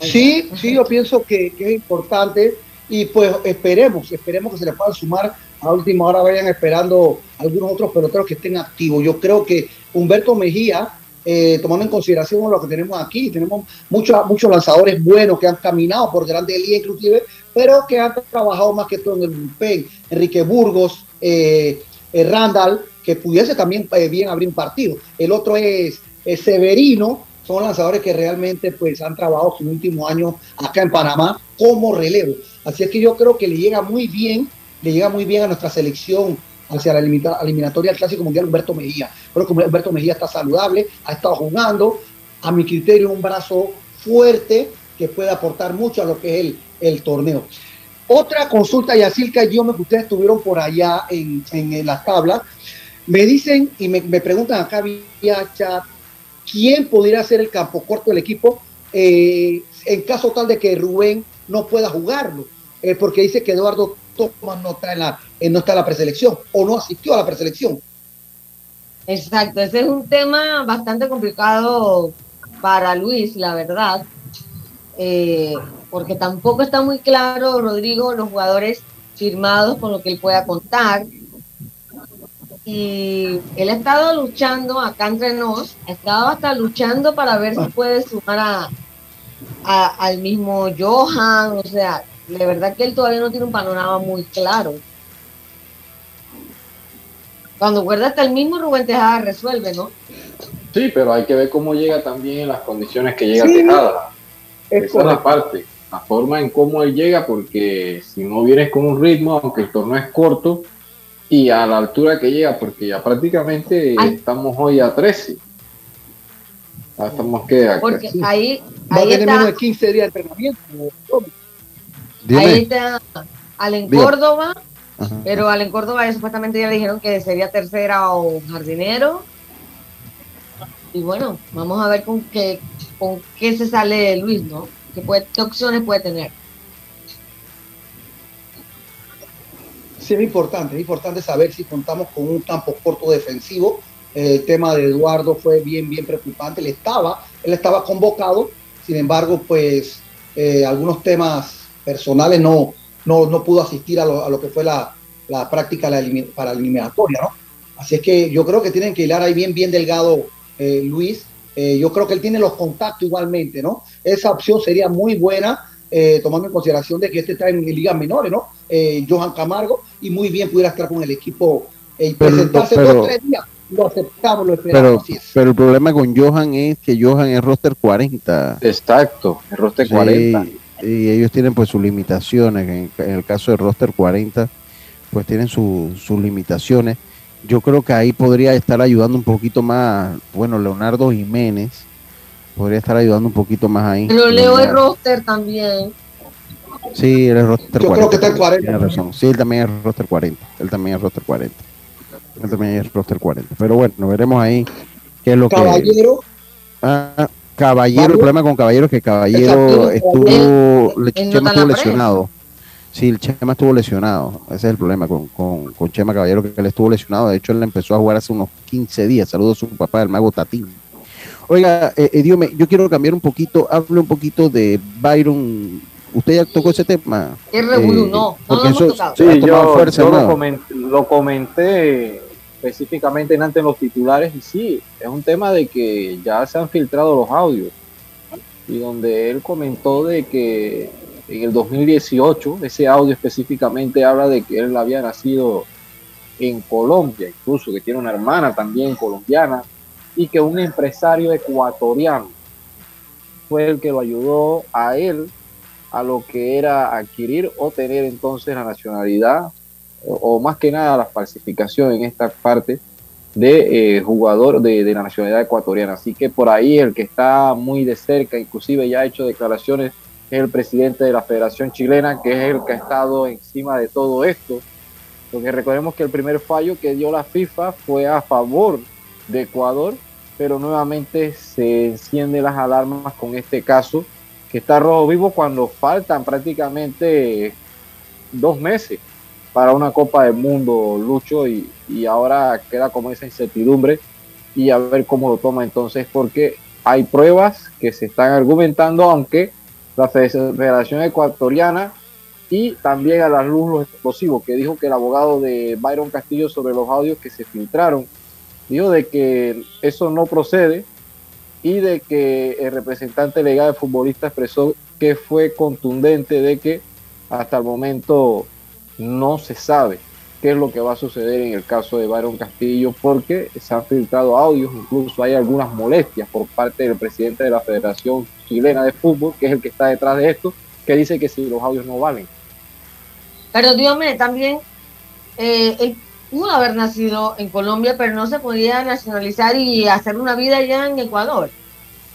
Sí, sí, yo pienso que, que es importante y pues esperemos, esperemos que se le puedan sumar a última hora, vayan esperando algunos otros peloteros que estén activos. Yo creo que Humberto Mejía, eh, tomando en consideración lo que tenemos aquí, tenemos muchos, muchos lanzadores buenos que han caminado por grandes ligas inclusive, pero que han trabajado más que todo en el bullpen. Enrique Burgos, eh, eh, Randall, que pudiese también eh, bien abrir un partido. El otro es, es Severino, son lanzadores que realmente pues han trabajado su último año acá en Panamá como relevo. Así es que yo creo que le llega muy bien, le llega muy bien a nuestra selección hacia la eliminatoria del Clásico Mundial Humberto Mejía. Creo que Humberto Mejía está saludable, ha estado jugando, a mi criterio un brazo fuerte que puede aportar mucho a lo que es el, el torneo. Otra consulta, Yacirca y yo, que ustedes estuvieron por allá en, en, en las tablas, me dicen y me, me preguntan acá vía chat, quién podría ser el campo corto del equipo eh, en caso tal de que Rubén no pueda jugarlo, eh, porque dice que Eduardo Tomás no está, en la, eh, no está en la preselección o no asistió a la preselección. Exacto, ese es un tema bastante complicado para Luis, la verdad, porque tampoco está muy claro, Rodrigo, los jugadores firmados con lo que él pueda contar y él ha estado luchando acá entre nos, ha estado hasta luchando para ver si puede sumar a, al mismo Johan, o sea, de verdad que él todavía no tiene un panorama muy claro. Cuando guarda hasta el mismo Rubén Tejada resuelve, ¿no? Sí, pero hay que ver cómo llega también en las condiciones que llega Tejada. Esa es la parte, la forma en cómo él llega, porque si no vienes con un ritmo, aunque el torneo es corto, y a la altura que llega, porque ya prácticamente estamos hoy a 13. Ya estamos que Porque ahí, ahí está, menos de 15 días de entrenamiento. Ahí está Allen Córdoba, pero Allen Córdoba ya supuestamente ya le dijeron que sería tercera o jardinero. Y bueno, vamos a ver con qué, con qué se sale Luis, ¿no? ¿Qué, puede, qué opciones puede tener? Es importante, es importante saber si contamos con un campo corto defensivo. El tema de Eduardo fue bien, bien preocupante. Él estaba, él estaba convocado, sin embargo, pues eh, algunos temas personales no, no, no pudo asistir a lo, a lo, que fue la, la práctica para la eliminatoria, ¿no? Así es que yo creo que tienen que hilar ahí bien, bien delgado eh, Luis. Eh, yo creo que él tiene los contactos igualmente, ¿no? Esa opción sería muy buena eh, tomando en consideración de que este está en ligas menores, ¿no? Eh, Johan Camargo, y muy bien pudiera estar con el equipo eh, y presentarse dos tres días. Lo aceptamos, lo esperamos. Pero, pero, el problema con Johan es que Johan es roster 40. Exacto, el roster 40. Y ellos tienen pues sus limitaciones. En, el caso del roster 40, pues tienen sus limitaciones. Yo creo que ahí podría estar ayudando un poquito más, bueno, Leonardo Jiménez, podría estar ayudando un poquito más ahí. Pero Leo es roster también. Sí, él es roster Yo 40. creo que está el 40. Tiene razón. Sí, él también es roster 40. Él también es roster 40. Él también es roster 40. Pero bueno, veremos ahí qué es lo Caballero. que. Ah, Caballero, el problema con Caballero es que Caballero estuvo, él, Chema estuvo lesionado. Sí, el Chema estuvo lesionado. Ese es el problema con, con, con Chema Caballero, que él estuvo lesionado. De hecho, él empezó a jugar hace unos 15 días. Saludos a su papá, el mago Tatín. Oiga, eh, eh yo quiero cambiar un poquito, hable un poquito de Byron. ¿Usted ya tocó ese tema? Es eh, no, no eso, Sí, yo, fuerza, lo, comenté, lo, comenté, específicamente antes en los titulares y sí, es un tema de que ya se han filtrado los audios y donde él comentó de que en el 2018, ese audio específicamente habla de que él había nacido en Colombia, incluso que tiene una hermana también colombiana, y que un empresario ecuatoriano fue el que lo ayudó a él a lo que era adquirir o tener entonces la nacionalidad o, más que nada la falsificación en esta parte de eh, jugador de, de, la nacionalidad ecuatoriana. Así que por ahí el que está muy de cerca, inclusive ya ha hecho declaraciones, es el presidente de la Federación Chilena, que es el que ha estado encima de todo esto. Porque recordemos que el primer fallo que dio la FIFA fue a favor de Ecuador, pero nuevamente se encienden las alarmas con este caso que está rojo vivo cuando faltan prácticamente dos meses para una Copa del Mundo, Lucho, y, y ahora queda como esa incertidumbre y a ver cómo lo toma entonces, porque hay pruebas que se están argumentando, aunque la Federación Ecuatoriana y también a la luz los explosivos, que dijo que el abogado de Byron Castillo sobre los audios que se filtraron dijo de que eso no procede y de que el representante legal del futbolista expresó que fue contundente de que hasta el momento no se sabe qué es lo que va a suceder en el caso de Byron Castillo porque se han filtrado audios, incluso hay algunas molestias por parte del presidente de la Federación Chilena de Fútbol, que es el que está detrás de esto, que dice que si los audios no valen. Pero dígame, también eh, pudo haber nacido en Colombia, pero no se podía nacionalizar y hacer una vida allá en Ecuador.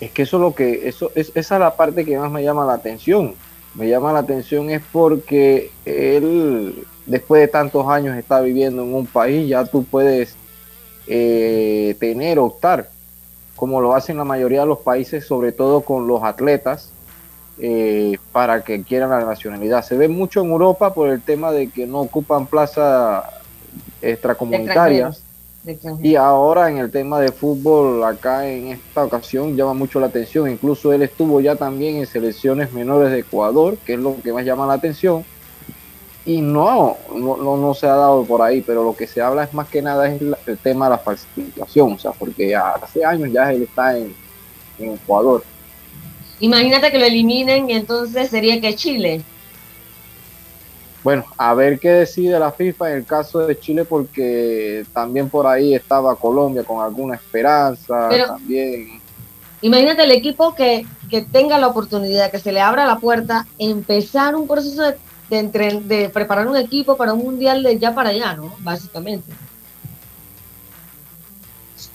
Es que eso es lo que, eso es, esa es la parte que más me llama la atención. Me llama la atención es porque él, después de tantos años, está viviendo en un país, ya tú puedes eh, tener, optar como lo hacen la mayoría de los países, sobre todo con los atletas, eh, para que quieran la nacionalidad. Se ve mucho en Europa por el tema de que no ocupan plazas extracomunitarias. Y ahora en el tema de fútbol, acá en esta ocasión llama mucho la atención. Incluso él estuvo ya también en selecciones menores de Ecuador, que es lo que más llama la atención. Y no, no, no, se ha dado por ahí, pero lo que se habla es más que nada es el tema de la falsificación, o sea, porque hace años ya él está en, en Ecuador. Imagínate que lo eliminen y entonces sería que Chile. Bueno, a ver qué decide la FIFA en el caso de Chile, porque también por ahí estaba Colombia con alguna esperanza. también. Imagínate el equipo que, que, tenga la oportunidad, que se le abra la puerta, empezar un proceso de, de, de preparar un equipo para un mundial de ya para allá, ¿no? Básicamente.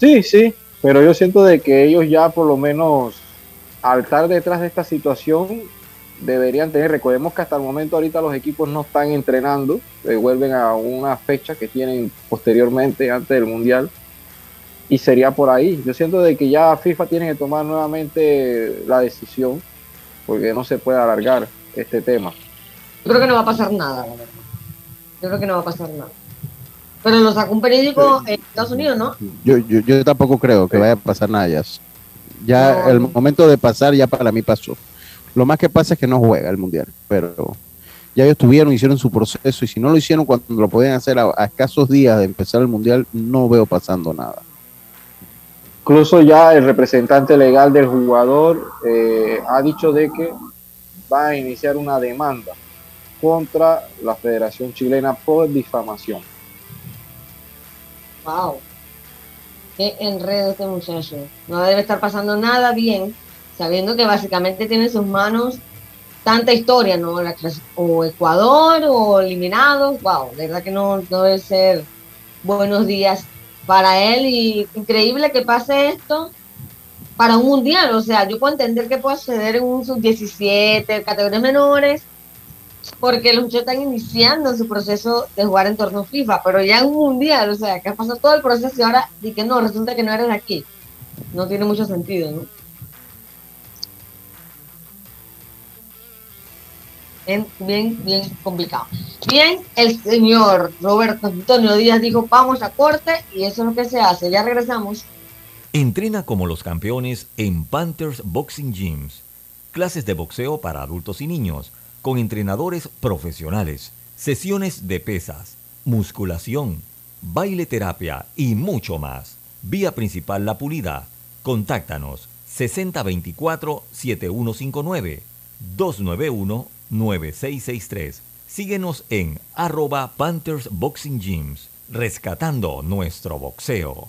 Sí, sí, pero yo siento de que ellos ya por lo menos al estar detrás de esta situación deberían tener, recordemos que hasta el momento ahorita los equipos no están entrenando, eh, vuelven a una fecha que tienen posteriormente antes del Mundial y sería por ahí. Yo siento de que ya FIFA tiene que tomar nuevamente la decisión porque no se puede alargar este tema. Yo creo que no va a pasar nada, la verdad. Yo creo que no va a pasar nada. Pero lo sacó un periódico en Estados Unidos, ¿no? Yo, yo, yo tampoco creo que vaya a pasar nada ya. Ya el momento de pasar ya para mí pasó. Lo más que pasa es que no juega el mundial, pero ya ellos tuvieron, hicieron su proceso y si no lo hicieron cuando lo podían hacer a, escasos días de empezar el mundial, no veo pasando nada. Incluso ya el representante legal del jugador eh, ha dicho de que va a iniciar una demanda contra la Federación Chilena por difamación. Wow. Qué enredo este muchacho. No debe estar pasando nada bien, sabiendo que básicamente tiene en sus manos tanta historia, ¿no? o Ecuador o eliminados. Wow, de verdad que no, debe ser buenos días para él. Y increíble que pase esto para un mundial. O sea, yo puedo entender que puede suceder en un sub-17, categorías menores, porque los muchachos están iniciando su proceso de jugar en torno FIFA, pero ya en un mundial, o sea, que ha pasado todo el proceso y ahora di que no, resulta que no eres aquí. No tiene mucho sentido, ¿no? Bien, bien, bien complicado. Bien, el señor Roberto Antonio Díaz dijo, vamos a corte y eso es lo que se hace. Ya regresamos. Entrena como los campeones en Panthers Boxing Gyms. Clases de boxeo para adultos y niños con entrenadores profesionales, sesiones de pesas, musculación, baile terapia y mucho más. Vía principal La Pulida. Contáctanos 6024-7159 291-9663. Síguenos en arroba Panthers Boxing Gyms, rescatando nuestro boxeo.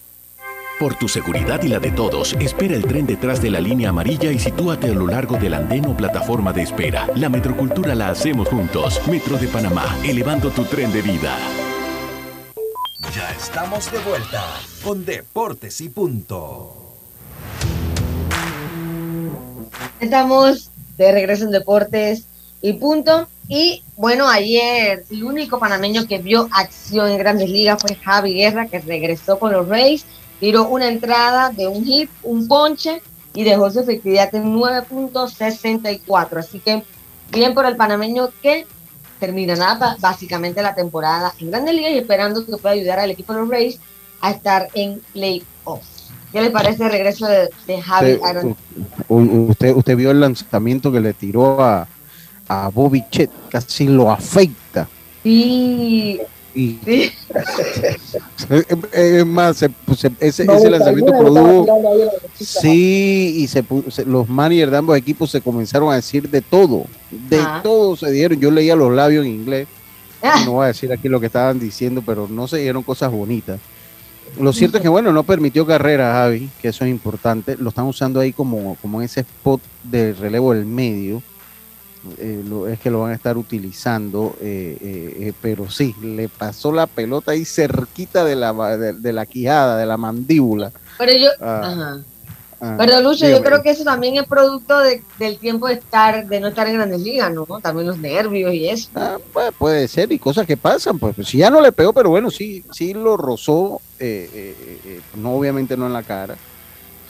Por tu seguridad y la de todos, espera el tren detrás de la línea amarilla y sitúate a lo largo del andén o plataforma de espera. La metrocultura la hacemos juntos. Metro de Panamá, elevando tu tren de vida. Ya estamos de vuelta con Deportes y Punto. Estamos de regreso en Deportes y punto. Y bueno, ayer el único panameño que vio acción en grandes ligas fue Javi Guerra, que regresó con los Rays, tiró una entrada de un hit, un ponche y dejó su efectividad en 9.64. Así que bien por el panameño que terminará básicamente la temporada en grandes ligas y esperando que pueda ayudar al equipo de los Rays a estar en playoffs. ¿Qué le parece el regreso de, de Javi Usted, Aaron? usted vio el lanzamiento que le tiró a, a Bobby Chet, casi lo afecta. Sí, Y sí. es más, se- se- ese, No, ese Boca lanzamiento produjo. a. Sí, y se, se- los managers de ambos equipos se comenzaron a decir de todo. De Ajá. todo se dieron. Yo leía los labios en inglés. Ah. No voy a decir aquí lo que estaban diciendo, pero no se dieron cosas bonitas. Lo cierto es que, bueno, no permitió carrera, Javi, que eso es importante. Lo están usando ahí como, como en ese spot de relevo del medio. Eh, lo- es que lo van a estar utilizando, eh, eh, eh, pero sí, le pasó la pelota ahí cerquita de la, de, de la quijada, de la mandíbula. Pero yo, Ah. ajá. Ah, Pero Lucho, yo creo que eso también es producto de- del tiempo de estar, de no estar en grandes ligas, ¿no? También los nervios y eso. Ah, pues, puede ser y cosas que pasan, pues, pues, si ya no le pegó, pero bueno, sí, sí lo rozó, eh, eh, eh, no obviamente no en la cara,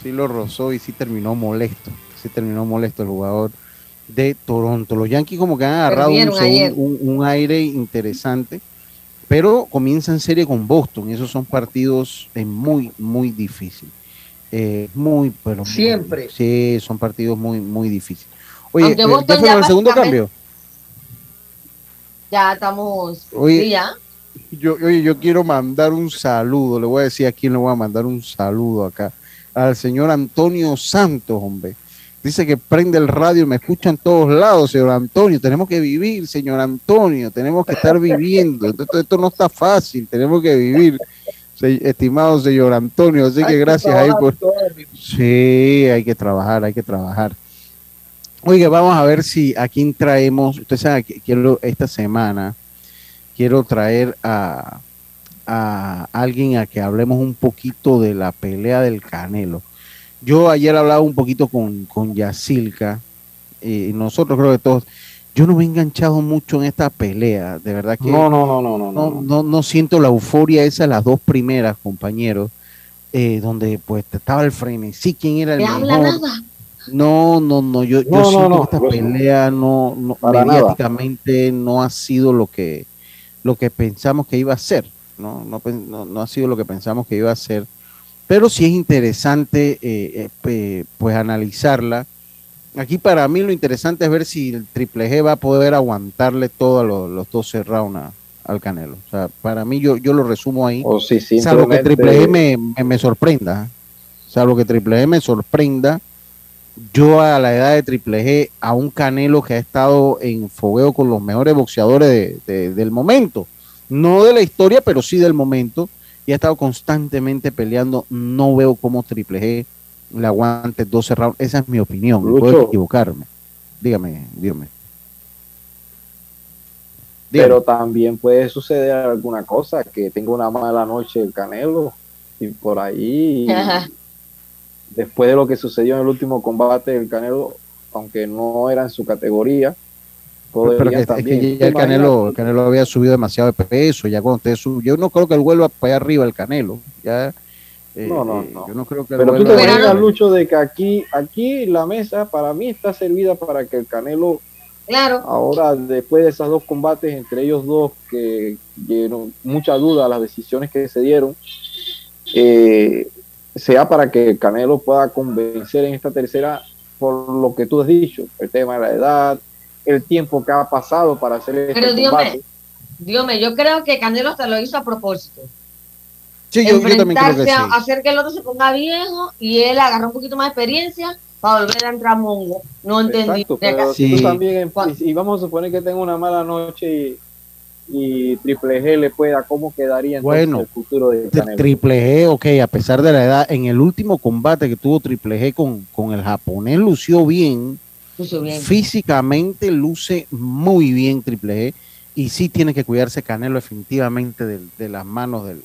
sí lo rozó y sí terminó molesto, sí terminó molesto el jugador de Toronto. Los Yankees como que han agarrado un, un- un aire interesante, pero comienzan serie con Boston, y esos son partidos eh, muy, muy difíciles. Eh, muy, pero muy- Siempre. sí, son partidos muy, muy difíciles. Oye, eh, Boston ¿ya fueron ya al segundo cambio? Ya estamos, Oye, sí, ya. Yo, oye, yo quiero mandar un saludo, le voy a decir a quién le voy a mandar un saludo acá, al señor Antonio Santos, hombre. Dice que prende el radio y me escucha en todos lados, señor Antonio. Tenemos que vivir, señor Antonio, tenemos que estar viviendo. Esto, esto no está fácil, tenemos que vivir, estimado señor Antonio. Así que gracias ahí por... Sí, hay que trabajar, hay que trabajar. Oiga, vamos a ver si a quién traemos. Usted sabe que quiero esta semana quiero traer a, a alguien a que hablemos un poquito de la pelea del Canelo. Yo ayer hablaba un poquito con, con Yacilca, y nosotros creo que todos, yo no me he enganchado mucho en esta pelea, de verdad que No, no, no, no, no, no, no. no, no siento la euforia esa, las dos primeras, compañeros, eh, donde pues estaba el frenesí, quién era el habla mejor. nada. No, no, no, yo, yo No, no, siento no, que esta no. pelea no, no nada. mediáticamente no ha sido lo que lo que pensamos que iba a ser, no, no, no, no ha sido lo que pensamos que iba a ser, pero sí es interesante eh, eh, pues analizarla aquí para mí lo interesante es ver si el Triple G va a poder aguantarle todos los, los 12 rounds al Canelo. O sea, para mí yo, yo lo resumo ahí. O si Salvo que Triple G me, me, me sorprenda. Salvo que Triple G me sorprenda. Yo a la edad de Triple G, a un Canelo que ha estado en fogueo con los mejores boxeadores de- de- del momento. No de la historia, pero sí del momento. Y ha estado constantemente peleando. No veo cómo Triple G le aguante 12 rounds. Esa es mi opinión. Lucho. Puedo equivocarme. Dígame, dígame. Pero también puede suceder alguna cosa, que tenga una mala noche el Canelo y por ahí, después de lo que sucedió en el último combate del Canelo, aunque no era en su categoría, Pero que, es también. que ya el Canelo, el Canelo había subido demasiado de peso. Ya cuando usted sube, yo no creo que él vuelva para allá arriba el Canelo. Ya, eh, No, no, eh, no. Yo no creo que Pero tú te imaginas, Lucho, de que aquí, aquí la mesa para mí está servida para que el Canelo Claro. Ahora, después de esos dos combates entre ellos dos que dieron mucha duda a las decisiones que se dieron, eh, sea para que Canelo pueda convencer en esta tercera por lo que tú has dicho, el tema de la edad, el tiempo que ha pasado para hacer este Pero Dios combate. Dios me, yo creo que Canelo hasta lo hizo a propósito. Sí, yo, yo también creo que Enfrentarse sí. a hacer que el otro se ponga viejo y él agarró un poquito más de experiencia para volver a entrar mongo. No entendí. Exacto, pero Sí. si tú también, y, y vamos a suponer que tenga una mala noche y, y Triple G le pueda, ¿cómo quedaría entonces Bueno, el futuro de Canelo? Triple G, ok, a pesar de la edad, en el último combate que tuvo Triple G con, con el japonés, lució bien. Bien. Físicamente luce muy bien Triple G. Y sí tiene que cuidarse Canelo definitivamente de, de las manos del,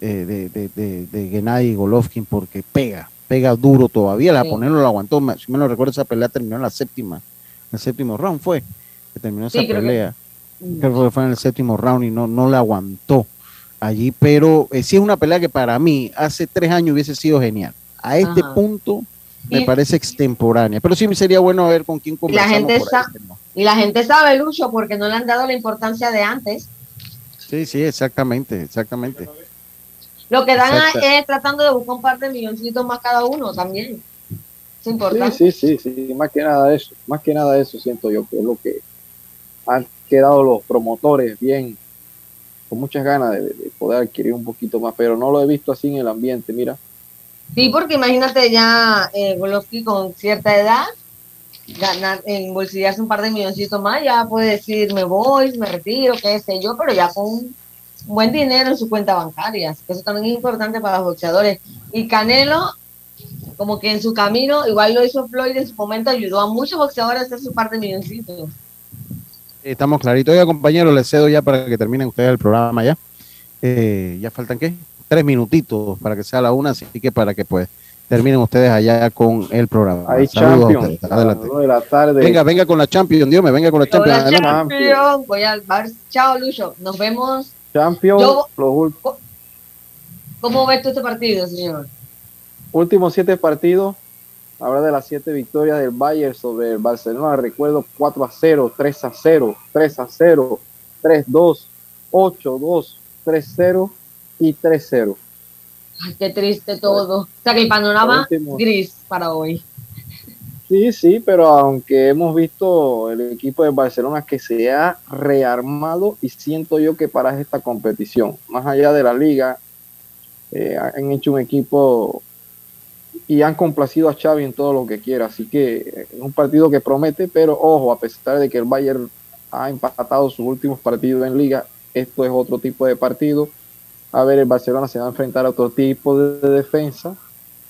eh, de, de, de, de Gennady Golovkin porque pega, pega duro todavía. El Sí. no lo aguantó. Si me lo recuerdo, esa pelea terminó en la séptima. En el séptimo round fue que terminó Sí, esa creo que- pelea. Creo que fue en el séptimo round y no, no le aguantó allí. Pero eh, sí es una pelea que para mí hace tres años hubiese sido genial. A este Ajá. punto me Y- parece extemporánea. Pero sí sería bueno ver con quién Y la conversamos gente por ahí. y la gente sabe, Lucho, porque no le han dado la importancia de antes. Sí, sí, exactamente, exactamente. Lo que dan Exacto. es tratando de buscar un par de milloncitos más cada uno también. Es importante. Sí, sí, sí, sí, más que nada eso, más que nada eso siento yo que es lo que han quedado los promotores bien, con muchas ganas de, de poder adquirir un poquito más, pero no lo he visto así en el ambiente, mira. Sí, porque imagínate ya eh, Golovkin con cierta edad, ganar, embolsillarse un par de milloncitos más, ya puede decir me voy, me retiro, qué sé yo, pero ya con buen dinero en su cuenta bancaria. Eso también es importante para los boxeadores. Y Canelo, como que en su camino, igual lo hizo Floyd en su momento, ayudó a muchos boxeadores a hacer su par de milloncitos. Estamos claritos. Oiga, compañeros, les cedo ya para que terminen ustedes el programa ya. Eh, ya faltan qué? Tres minutitos para que sea la una, así que para que pues terminen ustedes allá con el programa. Hay Saludos a Champions, ustedes. a Adelante. de la tarde. Venga, venga con la Champions, Dios me venga con la Champions. Hola, Adelante. champion. Voy a, a ver, chao Lucho, nos vemos. Champions, Yo- los ¿Cómo ves tú este partido, señor? últimos siete partidos, habla de las siete victorias del Bayern sobre el Barcelona, recuerdo 4 a 0, 3 a 0, 3 a 0, 3 2, 8 2, 3 0 y 3 0. Ay, qué triste todo. O sea que el panorama Último. gris para hoy. Sí, sí, pero aunque hemos visto el equipo de Barcelona que se ha rearmado y siento yo que para esta competición, más allá de la liga, eh, han hecho un equipo y han complacido a Xavi en todo lo que quiera, así que eh, es un partido que promete, pero ojo, a pesar de que el Bayern ha empatado sus últimos partidos en liga, esto es otro tipo de partido. A ver, el Barcelona se va a enfrentar a otro tipo de defensa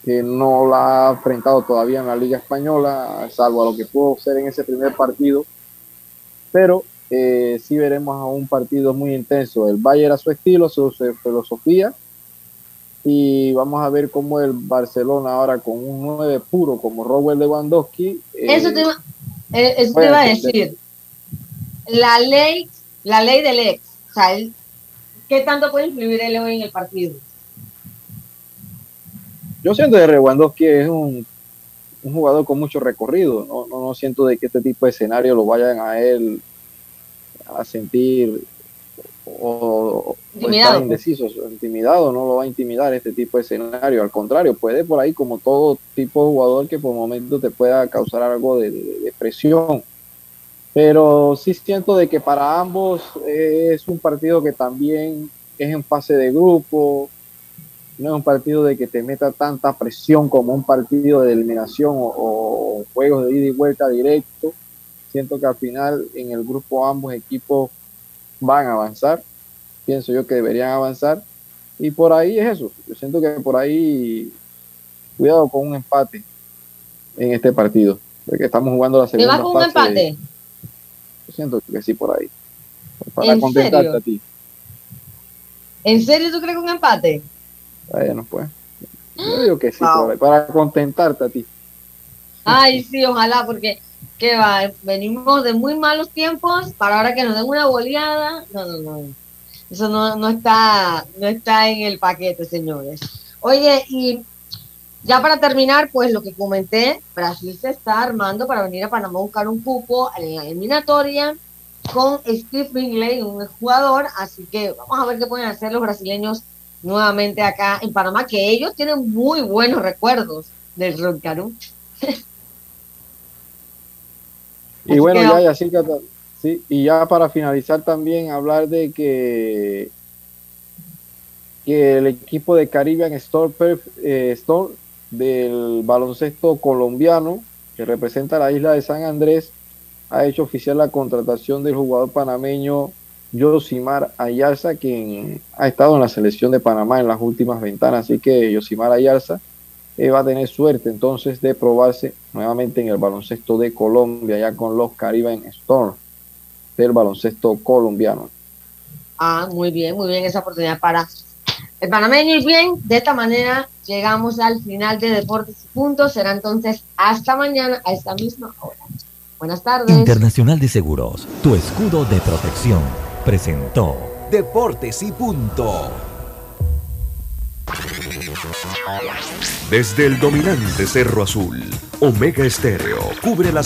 que no la ha enfrentado todavía en la Liga Española, salvo a lo que pudo ser en ese primer partido. Pero eh, sí veremos a un partido muy intenso. El Bayern a su estilo, su, su filosofía. Y vamos a ver cómo el Barcelona ahora con un 9 puro como Robert Lewandowski. eh, Eso te iba, eh, eso te iba a decir. La ley, la ley del ex. O sea, ¿qué tanto puede influir él hoy en el partido? Yo siento que Lewandowski es un, un jugador con mucho recorrido. No, no, no siento de que este tipo de escenario lo vayan a él a sentir o, Intimidado. está indeciso, intimidado, no lo va a intimidar este tipo de escenario. Al contrario, puede por ahí, como todo tipo de jugador, que por momentos te pueda causar algo de, de- de presión. Pero sí siento de que para ambos es un partido que también es en fase de grupo, no es un partido de que te meta tanta presión como un partido de eliminación o, o juegos de ida y vuelta directo. Siento que al final en el grupo ambos equipos van a avanzar. Pienso yo que deberían avanzar. Y por ahí es eso. Yo siento que por ahí, cuidado con un empate en este partido. Porque estamos jugando la ¿Te segunda vas con un empate? Yo siento que sí por ahí. Para ¿En contentarte serio? a ti. ¿En serio tú crees que un empate? Bueno, pues. Yo digo que sí, por ahí, para contentarte a ti. Ay, sí, ojalá, porque ¿qué va? Venimos de muy malos tiempos para ahora que nos den una goleada. No, no, no. Eso no, no está, no está en el paquete, señores. Oye, y ya para terminar, pues lo que comenté, Brasil se está armando para venir a Panamá a buscar un cupo en la eliminatoria con Steve Bingley, un jugador, así que vamos a ver qué pueden hacer los brasileños nuevamente acá en Panamá, que ellos tienen muy buenos recuerdos del Roncarú. Y bueno, ya, ya, sí, sí, y ya para finalizar también hablar de que, que el equipo de Caribbean Storm, Perf- eh, Storm del baloncesto colombiano que representa la isla de San Andrés ha hecho oficial la contratación del jugador panameño Yosimar Ayarza, quien ha estado en la selección de Panamá en las últimas ventanas, así que Yosimar Ayarza eh, va a tener suerte entonces de probarse nuevamente en el baloncesto de Colombia, ya con los Caribbean Storm del baloncesto colombiano. Ah, muy bien, muy bien esa oportunidad para el panameño. Y bien, de esta manera llegamos al final de Deportes y Puntos. Será entonces hasta mañana a esta misma hora. Buenas tardes. Internacional de Seguros, tu escudo de protección, presentó Deportes y punto. Desde el dominante Cerro Azul, Omega Estéreo cubre las